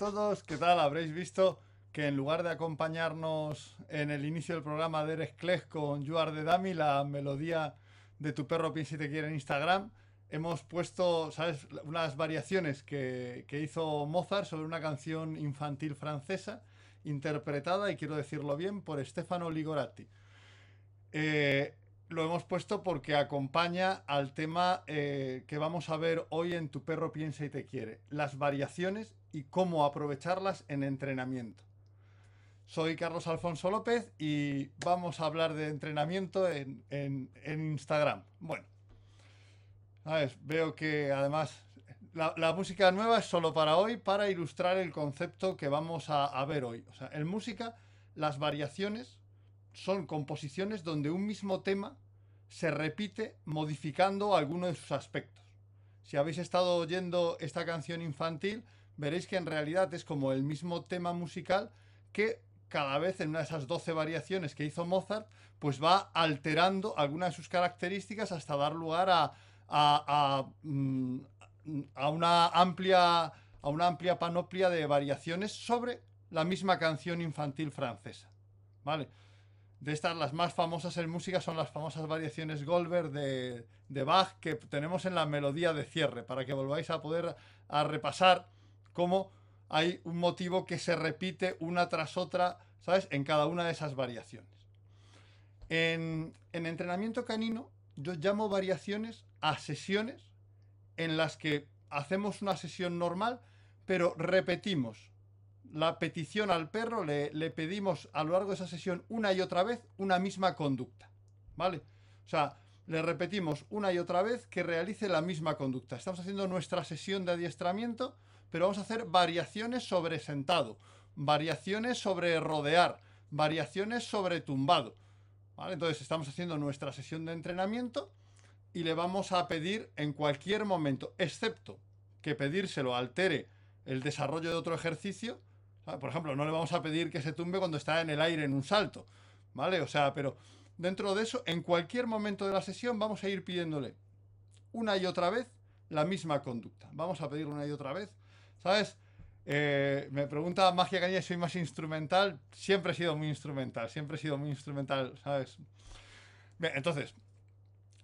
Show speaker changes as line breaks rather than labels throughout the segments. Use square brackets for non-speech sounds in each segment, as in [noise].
todos, ¿qué tal? Habréis visto que en lugar de acompañarnos en el inicio del programa de Eres Cleg con You Are the Dummy, la melodía de Tu perro piensa y te quiere en Instagram, hemos puesto, ¿sabes?, unas variaciones que, que hizo Mozart sobre una canción infantil francesa interpretada, y quiero decirlo bien, por Stefano Ligorati. Eh, lo hemos puesto porque acompaña al tema eh, que vamos a ver hoy en Tu perro piensa y te quiere, las variaciones y cómo aprovecharlas en entrenamiento. Soy Carlos Alfonso López y vamos a hablar de entrenamiento en, Instagram. Bueno, veo que además la, música nueva es solo para hoy, para ilustrar el concepto que vamos a, a ver hoy. O sea, en música, las variaciones son composiciones donde un mismo tema se repite modificando alguno de sus aspectos. Si habéis estado oyendo esta canción infantil, veréis que en realidad es como el mismo tema musical que cada vez en una de esas 12 variaciones que hizo Mozart, pues va alterando algunas de sus características hasta dar lugar a, a, mm, una amplia, a una amplia panoplia de variaciones sobre la misma canción infantil francesa. ¿Vale? De estas, las más famosas en música son las famosas variaciones Goldberg de, de Bach que tenemos en la melodía de cierre, para que volváis a poder a repasar cómo hay un motivo que se repite una tras otra, ¿sabes? En cada una de esas variaciones. En, en entrenamiento canino, yo llamo variaciones a sesiones en las que hacemos una sesión normal, pero repetimos la petición al perro, le, pedimos a lo largo de esa sesión una y otra vez una misma conducta. ¿Vale? O sea, le repetimos una y otra vez que realice la misma conducta. Estamos haciendo nuestra sesión de adiestramiento, pero vamos a hacer variaciones sobre sentado, variaciones sobre rodear, variaciones sobre tumbado. Entonces estamos haciendo nuestra sesión de entrenamiento y le vamos a pedir en cualquier momento, excepto que pedírselo altere el desarrollo de otro ejercicio, por ejemplo, no le vamos a pedir que se tumbe cuando está en el aire en un salto, ¿vale? O sea, pero dentro de eso, en cualquier momento de la sesión vamos a ir pidiéndole una y otra vez la misma conducta. Vamos a pedir una y otra vez, ¿sabes? Eh, me pregunta Magia Caña si soy más instrumental. Siempre he sido muy instrumental, siempre he sido muy instrumental, ¿sabes? Bien, entonces,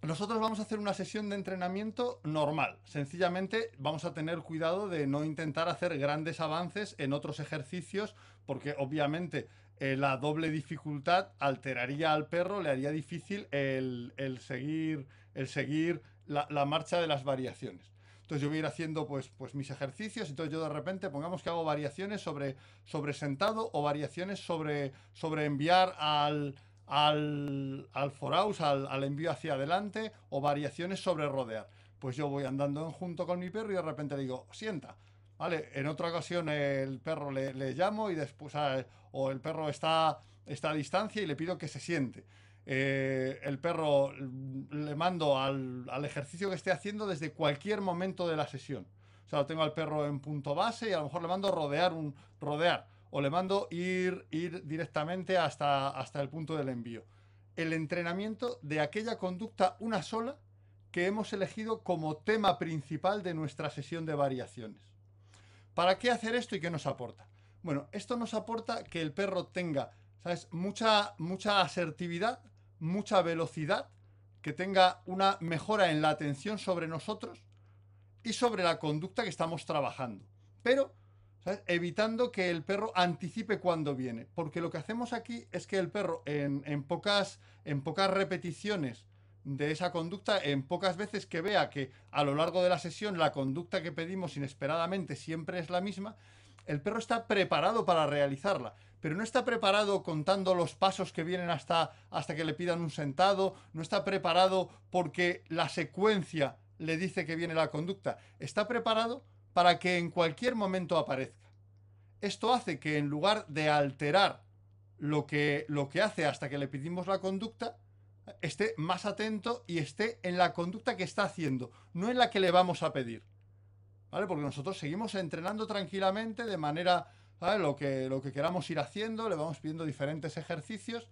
nosotros vamos a hacer una sesión de entrenamiento normal. Sencillamente vamos a tener cuidado de no intentar hacer grandes avances en otros ejercicios porque obviamente eh, la doble dificultad alteraría al perro, le haría difícil el, seguir, el seguir la, marcha de las variaciones. Entonces yo voy a ir haciendo pues, pues mis ejercicios, entonces yo de repente pongamos que hago variaciones sobre, sobre sentado o variaciones sobre, sobre enviar al, al, al foraus, al, envío hacia adelante o variaciones sobre rodear. Pues yo voy andando junto con mi perro y de repente le digo, sienta. ¿Vale? En otra ocasión el perro le, llamo y después, o el perro está, está, a distancia y le pido que se siente. Eh, el perro le mando al, al, ejercicio que esté haciendo desde cualquier momento de la sesión. O sea, lo tengo al perro en punto base y a lo mejor le mando rodear un rodear o le mando ir, ir directamente hasta, hasta el punto del envío. El entrenamiento de aquella conducta, una sola, que hemos elegido como tema principal de nuestra sesión de variaciones. ¿Para qué hacer esto y qué nos aporta? Bueno, esto nos aporta que el perro tenga, ¿sabes? Mucha, mucha asertividad, mucha velocidad, que tenga una mejora en la atención sobre nosotros y sobre la conducta que estamos trabajando. Pero evitando que el perro anticipe cuando viene. Porque lo que hacemos aquí es que el perro en, pocas, en pocas repeticiones de esa conducta, en pocas veces que vea que a lo largo de la sesión la conducta que pedimos inesperadamente siempre es la misma, el perro está preparado para realizarla, pero no está preparado contando los pasos que vienen hasta, hasta que le pidan un sentado, no está preparado porque la secuencia le dice que viene la conducta, está preparado para que en cualquier momento aparezca. Esto hace que en lugar de alterar lo que, lo que hace hasta que le pedimos la conducta, esté más atento y esté en la conducta que está haciendo, no en la que le vamos a pedir. ¿Vale? Porque nosotros seguimos entrenando tranquilamente de manera, Lo que, lo que queramos ir haciendo, le vamos pidiendo diferentes ejercicios,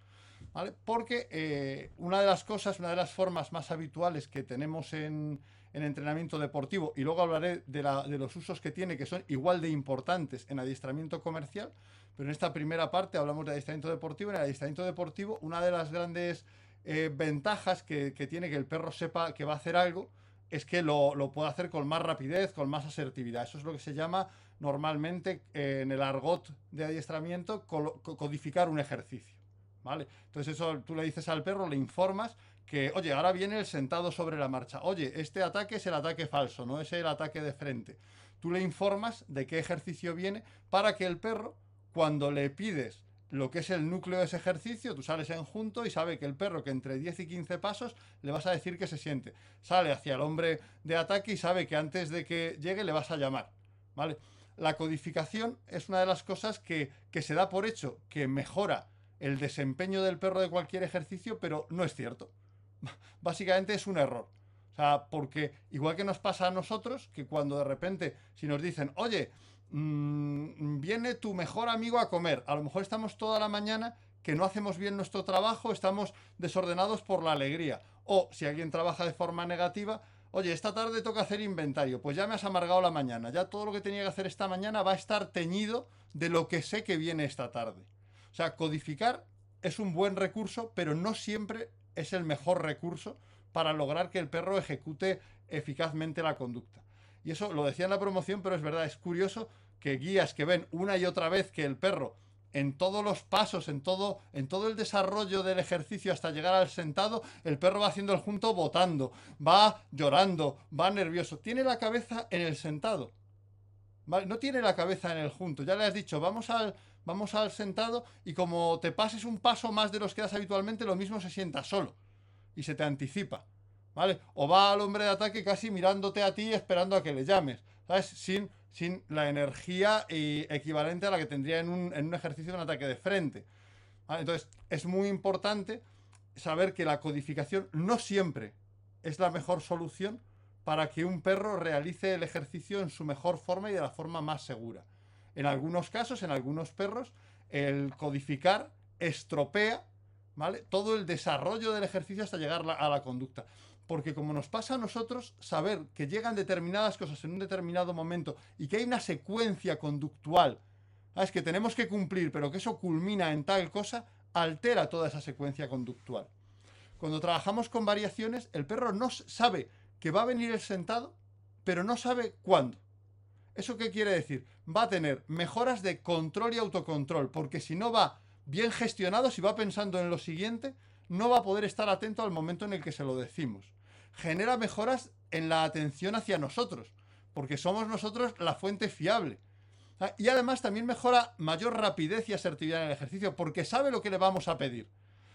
¿vale? Porque eh, una de las cosas, una de las formas más habituales que tenemos en, en entrenamiento deportivo y luego hablaré de, de los usos que tiene que son igual de importantes en adiestramiento comercial, pero en esta primera parte hablamos de adiestramiento deportivo. En el adiestramiento deportivo, una de las grandes eh, ventajas que, tiene que el perro sepa que va a hacer algo es que lo, lo hacer con más rapidez, con más asertividad. Eso es lo que se llama normalmente eh, en el argot de adiestramiento codificar un ejercicio. ¿Vale? Entonces eso tú le dices al perro, le informas que, oye, ahora viene el sentado sobre la marcha. Oye, este ataque es el ataque falso, no es el ataque de frente. Tú le informas de qué ejercicio viene para que el perro, cuando le pides lo que es el núcleo de ese ejercicio, tú sales en junto y sabe que el perro que entre 10 y 15 pasos le vas a decir que se siente. Sale hacia el hombre de ataque y sabe que antes de que llegue le vas a llamar. ¿Vale? La codificación es una de las cosas que, que se da por hecho, que mejora el desempeño del perro de cualquier ejercicio, pero no es cierto. [laughs] Básicamente es un error. O sea, porque igual que nos pasa a nosotros, que cuando de repente, si nos dicen, oye, Mm, viene tu mejor amigo a comer. A lo mejor estamos toda la mañana que no hacemos bien nuestro trabajo, estamos desordenados por la alegría. O si alguien trabaja de forma negativa, oye, esta tarde toca hacer inventario, pues ya me has amargado la mañana, ya todo lo que tenía que hacer esta mañana va a estar teñido de lo que sé que viene esta tarde. O sea, codificar es un buen recurso, pero no siempre es el mejor recurso para lograr que el perro ejecute eficazmente la conducta. Y eso lo decía en la promoción, pero es verdad, es curioso que guías que ven una y otra vez que el perro en todos los pasos, en todo, en todo el desarrollo del ejercicio hasta llegar al sentado, el perro va haciendo el junto botando, va llorando, va nervioso. Tiene la cabeza en el sentado. No tiene la cabeza en el junto. Ya le has dicho, vamos al, vamos al sentado y como te pases un paso más de los que das habitualmente, lo mismo se sienta solo y se te anticipa. ¿Vale? O va al hombre de ataque casi mirándote a ti esperando a que le llames. ¿Sabes? Sin sin la energía equivalente a la que tendría en un, ejercicio de un ataque de frente. Entonces, es muy importante saber que la codificación no siempre es la mejor solución para que un perro realice el ejercicio en su mejor forma y de la forma más segura. En algunos casos, en algunos perros, el codificar estropea ¿vale? todo el desarrollo del ejercicio hasta llegar a la conducta. Porque como nos pasa a nosotros, saber que llegan determinadas cosas en un determinado momento y que hay una secuencia conductual, es que tenemos que cumplir, pero que eso culmina en tal cosa, altera toda esa secuencia conductual. Cuando trabajamos con variaciones, el perro no sabe que va a venir el sentado, pero no sabe cuándo. ¿Eso qué quiere decir? Va a tener mejoras de control y autocontrol, porque si no va bien gestionado, si va pensando en lo siguiente, no va a poder estar atento al momento en el que se lo decimos. Genera mejoras en la atención hacia nosotros, porque somos nosotros la fuente fiable. Y además también mejora mayor rapidez y asertividad en el ejercicio, porque sabe lo que le vamos a pedir.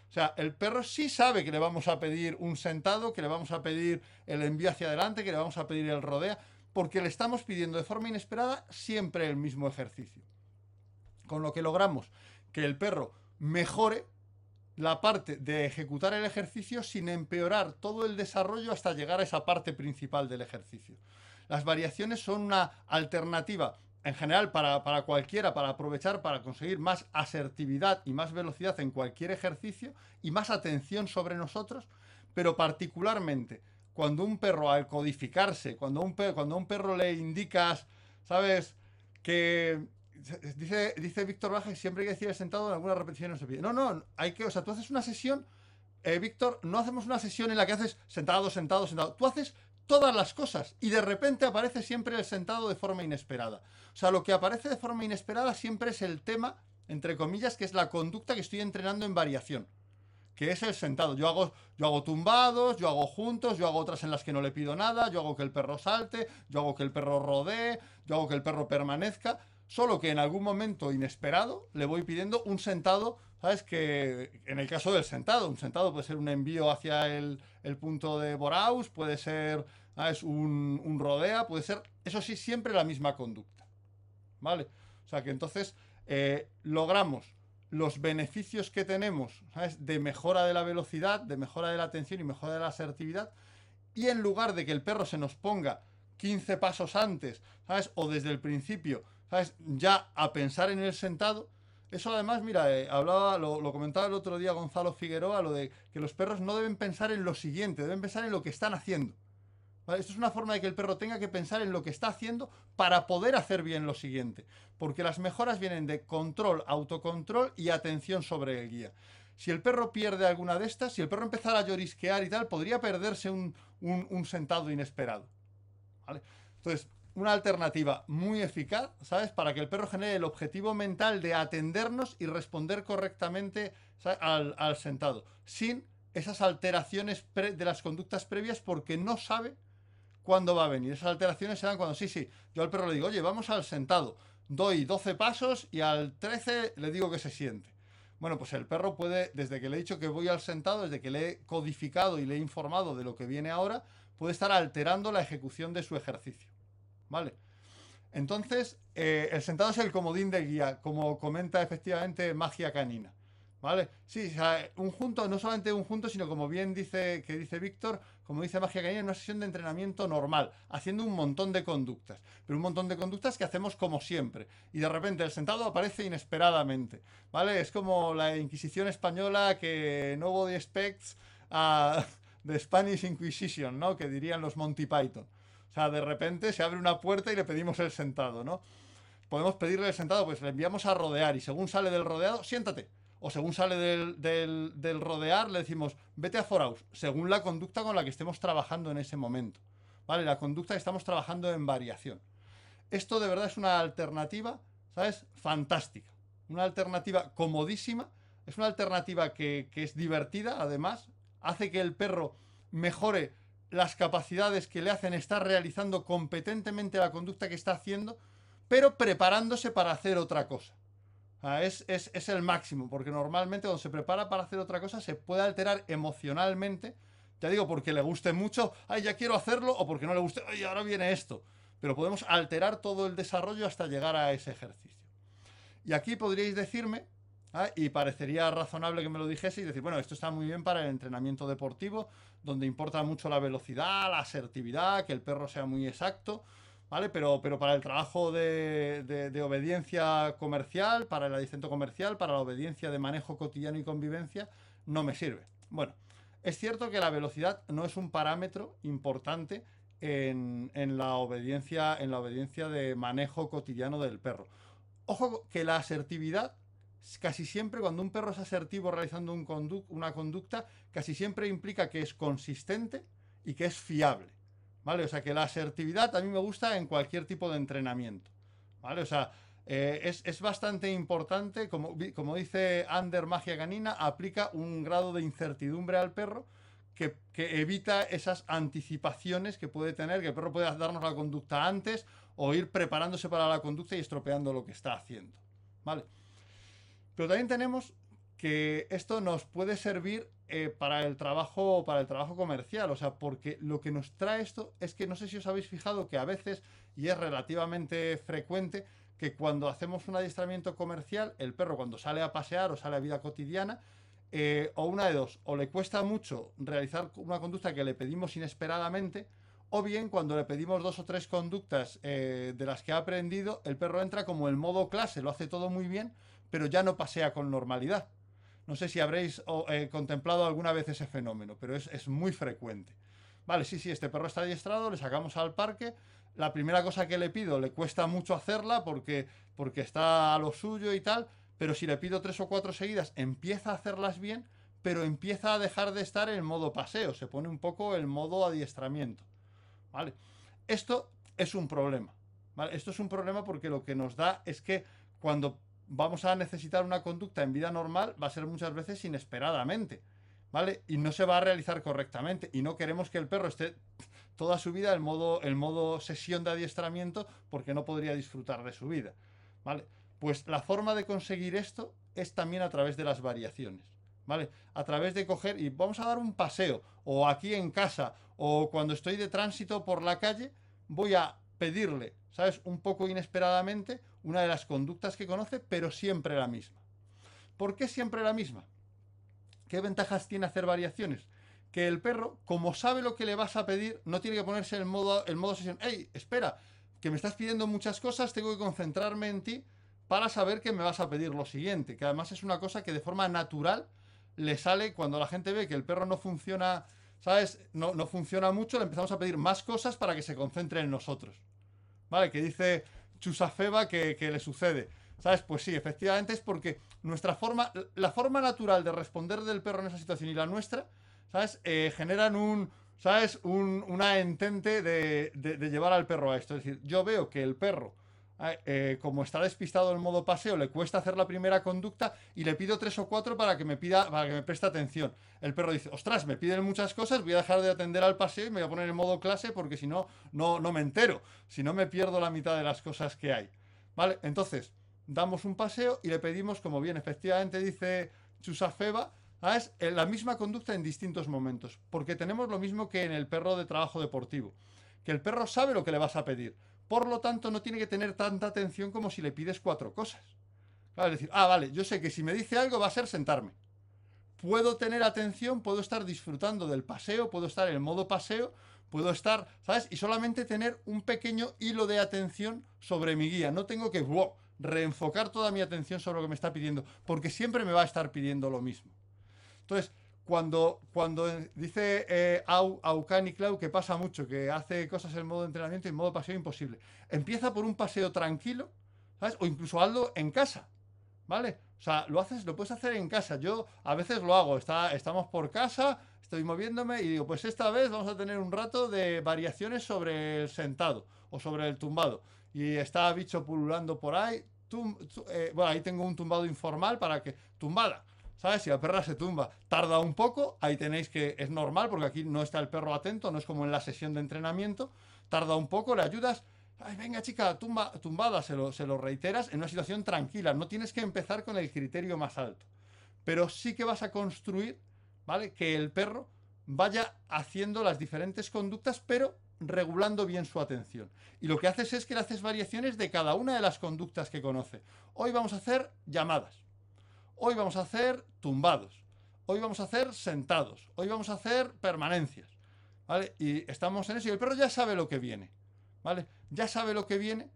O sea, el perro sí sabe que le vamos a pedir un sentado, que le vamos a pedir el envío hacia adelante, que le vamos a pedir el rodea, porque le estamos pidiendo de forma inesperada siempre el mismo ejercicio. Con lo que logramos que el perro mejore la parte de ejecutar el ejercicio sin empeorar todo el desarrollo hasta llegar a esa parte principal del ejercicio. Las variaciones son una alternativa en general para, cualquiera, para aprovechar, para conseguir más asertividad y más velocidad en cualquier ejercicio y más atención sobre nosotros, pero particularmente cuando un perro al codificarse, cuando un, cuando un perro le indicas, ¿sabes? Que Dice, dice Víctor Baja que siempre hay que decir sentado en alguna repetición no se pide. No, no, hay que, o sea, tú haces una sesión, eh, Víctor, no hacemos una sesión en la que haces sentado, sentado, sentado. Tú haces todas las cosas y de repente aparece siempre el sentado de forma inesperada. O sea, lo que aparece de forma inesperada siempre es el tema, entre comillas, que es la conducta que estoy entrenando en variación que es el sentado. Yo hago, yo hago tumbados, yo hago juntos, yo hago otras en las que no le pido nada, yo hago que el perro salte, yo hago que el perro rodee, yo hago que el perro permanezca solo que en algún momento inesperado le voy pidiendo un sentado, ¿sabes? Que en el caso del sentado, un sentado puede ser un envío hacia el, punto de Boraus, puede ser. Un, un, rodea, puede ser, eso sí, siempre la misma conducta, ¿vale? O sea que entonces eh, logramos los beneficios que tenemos, ¿sabes? De mejora de la velocidad, de mejora de la atención y mejora de la asertividad, y en lugar de que el perro se nos ponga 15 pasos antes, ¿sabes? O desde el principio, ¿sabes? Ya a pensar en el sentado. Eso además, mira, eh, hablaba, lo, comentaba el otro día Gonzalo Figueroa, lo de que los perros no deben pensar en lo siguiente, deben pensar en lo que están haciendo. Esto es una forma de que el perro tenga que pensar en lo que está haciendo para poder hacer bien lo siguiente. Porque las mejoras vienen de control, autocontrol y atención sobre el guía. Si el perro pierde alguna de estas, si el perro empezara a llorisquear y tal, podría perderse un, sentado inesperado. Entonces, una alternativa muy eficaz, ¿sabes? Para que el perro genere el objetivo mental de atendernos y responder correctamente al, sentado, sin esas alteraciones de las conductas previas porque no sabe cuándo va a venir. Esas alteraciones se dan cuando, sí, sí, yo al perro le digo, oye, vamos al sentado, doy 12 pasos y al 13 le digo que se siente. Bueno, pues el perro puede, desde que le he dicho que voy al sentado, desde que le he codificado y le he informado de lo que viene ahora, puede estar alterando la ejecución de su ejercicio. ¿Vale? Entonces, eh, el sentado es el comodín de guía, como comenta efectivamente Magia Canina. ¿Vale? Sí, un junto, no solamente un junto, sino como bien dice, que dice Víctor, como dice Magia Canina, una sesión de entrenamiento normal, haciendo un montón de conductas, pero un montón de conductas que hacemos como siempre. Y de repente el sentado aparece inesperadamente, ¿vale? Es como la Inquisición española que nobody expects a the Spanish Inquisition, ¿no? Que dirían los Monty Python. O sea, de repente se abre una puerta y le pedimos el sentado, ¿no? Podemos pedirle el sentado, pues le enviamos a rodear y según sale del rodeado, siéntate o según sale del, rodear, le decimos, vete a Foraus, según la conducta con la que estemos trabajando en ese momento. ¿Vale? La conducta que estamos trabajando en variación. Esto de verdad es una alternativa, ¿sabes? Fantástica. Una alternativa comodísima. Es una alternativa que, que es divertida, además. Hace que el perro mejore las capacidades que le hacen estar realizando competentemente la conducta que está haciendo, pero preparándose para hacer otra cosa. Es, es, el máximo, porque normalmente cuando se prepara para hacer otra cosa se puede alterar emocionalmente. Ya digo, porque le guste mucho, ay, ya quiero hacerlo, o porque no le guste, ay, ahora viene esto. Pero podemos alterar todo el desarrollo hasta llegar a ese ejercicio. Y aquí podríais decirme, ¿ah? y parecería razonable que me lo dijese y decir, bueno, esto está muy bien para el entrenamiento deportivo, donde importa mucho la velocidad, la asertividad, que el perro sea muy exacto. ¿vale? Pero, pero para el trabajo de, obediencia comercial, para el adicento comercial, para la obediencia de manejo cotidiano y convivencia, no me sirve. Bueno, es cierto que la velocidad no es un parámetro importante en, la obediencia, en la obediencia de manejo cotidiano del perro. Ojo que la asertividad, casi siempre cuando un perro es asertivo realizando un una conducta, casi siempre implica que es consistente y que es fiable. ¿vale? O sea, que la asertividad a mí me gusta en cualquier tipo de entrenamiento, ¿vale? O sea, eh, es, bastante importante, como, como dice Ander Magia Ganina, aplica un grado de incertidumbre al perro que, evita esas anticipaciones que puede tener, que el perro puede darnos la conducta antes o ir preparándose para la conducta y estropeando lo que está haciendo, ¿vale? Pero también tenemos que esto nos puede servir eh, para el trabajo para el trabajo comercial. O sea porque lo que nos trae esto es que no sé si os habéis fijado que a veces y es relativamente frecuente que cuando hacemos un adiestramiento comercial el perro cuando sale a pasear o sale a vida cotidiana eh, o una de dos o le cuesta mucho realizar una conducta que le pedimos inesperadamente o bien cuando le pedimos dos o tres conductas eh, de las que ha aprendido el perro entra como el modo clase lo hace todo muy bien pero ya no pasea con normalidad no sé si habréis eh, contemplado alguna vez ese fenómeno, pero es, muy frecuente. Vale, sí, sí, este perro está adiestrado, le sacamos al parque. La primera cosa que le pido le cuesta mucho hacerla porque, porque está a lo suyo y tal, pero si le pido tres o cuatro seguidas, empieza a hacerlas bien, pero empieza a dejar de estar en modo paseo, se pone un poco el modo adiestramiento. ¿Vale? Esto es un problema. ¿vale? Esto es un problema porque lo que nos da es que cuando vamos a necesitar una conducta en vida normal, va a ser muchas veces inesperadamente, ¿vale? Y no se va a realizar correctamente. Y no queremos que el perro esté toda su vida en modo, modo sesión de adiestramiento porque no podría disfrutar de su vida, ¿vale? Pues la forma de conseguir esto es también a través de las variaciones, ¿vale? A través de coger y vamos a dar un paseo, o aquí en casa, o cuando estoy de tránsito por la calle, voy a pedirle, ¿sabes? Un poco inesperadamente una de las conductas que conoce, pero siempre la misma. ¿Por qué siempre la misma? ¿Qué ventajas tiene hacer variaciones? Que el perro, como sabe lo que le vas a pedir, no tiene que ponerse en modo, el modo sesión. ¡Ey, espera! Que me estás pidiendo muchas cosas, tengo que concentrarme en ti para saber que me vas a pedir lo siguiente. Que además es una cosa que de forma natural le sale cuando la gente ve que el perro no funciona ¿sabes? No, no funciona mucho, le empezamos a pedir más cosas para que se concentre en nosotros. ¿Vale? Que dice Chusafeba que, le sucede. ¿Sabes? Pues sí, efectivamente es porque nuestra forma, la forma natural de responder del perro en esa situación y la nuestra, ¿sabes? Eh, generan un, ¿sabes? Un, una entente de, de llevar al perro a esto. Es decir, yo veo que el perro eh, como está despistado en modo paseo, le cuesta hacer la primera conducta y le pido tres o cuatro para que me pida, para que me preste atención. El perro dice, ostras, me piden muchas cosas, voy a dejar de atender al paseo y me voy a poner en modo clase porque si no, no, no me entero. Si no, me pierdo la mitad de las cosas que hay. ¿Vale? Entonces, damos un paseo y le pedimos, como bien efectivamente dice Chusafeba, es la misma conducta en distintos momentos. Porque tenemos lo mismo que en el perro de trabajo deportivo. Que el perro sabe lo que le vas a pedir por lo tanto, no tiene que tener tanta atención como si le pides cuatro cosas. Claro, es decir, ah, vale, yo sé que si me dice algo va a ser sentarme. Puedo tener atención, puedo estar disfrutando del paseo, puedo estar en modo paseo, puedo estar, ¿sabes? Y solamente tener un pequeño hilo de atención sobre mi guía. No tengo que reenfocar toda mi atención sobre lo que me está pidiendo, porque siempre me va a estar pidiendo lo mismo. Entonces, cuando, cuando dice eh, Au, Clau que pasa mucho, que hace cosas en modo entrenamiento y en modo paseo imposible. Empieza por un paseo tranquilo, ¿sabes? O incluso hazlo en casa, ¿vale? O sea, lo haces, lo puedes hacer en casa. Yo a veces lo hago, está, estamos por casa, estoy moviéndome y digo, pues esta vez vamos a tener un rato de variaciones sobre el sentado o sobre el tumbado. Y está bicho pululando por ahí. Eh, bueno, ahí tengo un tumbado informal para que. Tumbada ¿Sabes? Si la perra se tumba, tarda un poco, ahí tenéis que es normal porque aquí no está el perro atento, no es como en la sesión de entrenamiento, tarda un poco, le ayudas, Ay, venga chica, tumba, tumbada, se lo, se lo reiteras en una situación tranquila, no tienes que empezar con el criterio más alto, pero sí que vas a construir, ¿vale? Que el perro vaya haciendo las diferentes conductas, pero regulando bien su atención. Y lo que haces es que le haces variaciones de cada una de las conductas que conoce. Hoy vamos a hacer llamadas. Hoy vamos a hacer tumbados. Hoy vamos a hacer sentados. Hoy vamos a hacer permanencias. ¿Vale? Y estamos en eso. Y el perro ya sabe lo que viene. ¿Vale? Ya sabe lo que viene.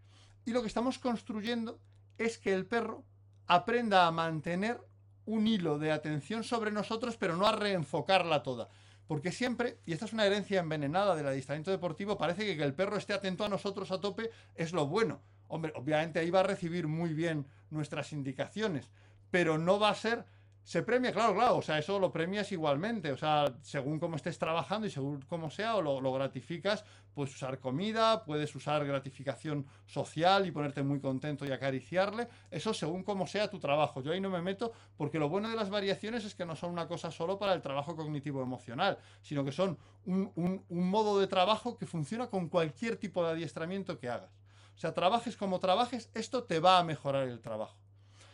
Y lo que estamos construyendo es que el perro aprenda a mantener un hilo de atención sobre nosotros, pero no a reenfocarla toda. Porque siempre, y esta es una herencia envenenada del adiestramiento deportivo, parece que que el perro esté atento a nosotros a tope es lo bueno. Hombre, obviamente ahí va a recibir muy bien nuestras indicaciones, pero no va a ser se premia, claro, claro, o sea, eso lo premias igualmente, o sea, según cómo estés trabajando y según cómo sea, o lo, gratificas, puedes usar comida, puedes usar gratificación social y ponerte muy contento y acariciarle, eso según cómo sea tu trabajo. Yo ahí no me meto porque lo bueno de las variaciones es que no son una cosa solo para el trabajo cognitivo emocional, sino que son un, un, un modo de trabajo que funciona con cualquier tipo de adiestramiento que hagas. O sea, trabajes como trabajes, esto te va a mejorar el trabajo.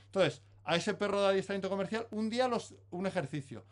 Entonces, a ese perro de adiestramiento comercial un día los, un ejercicio,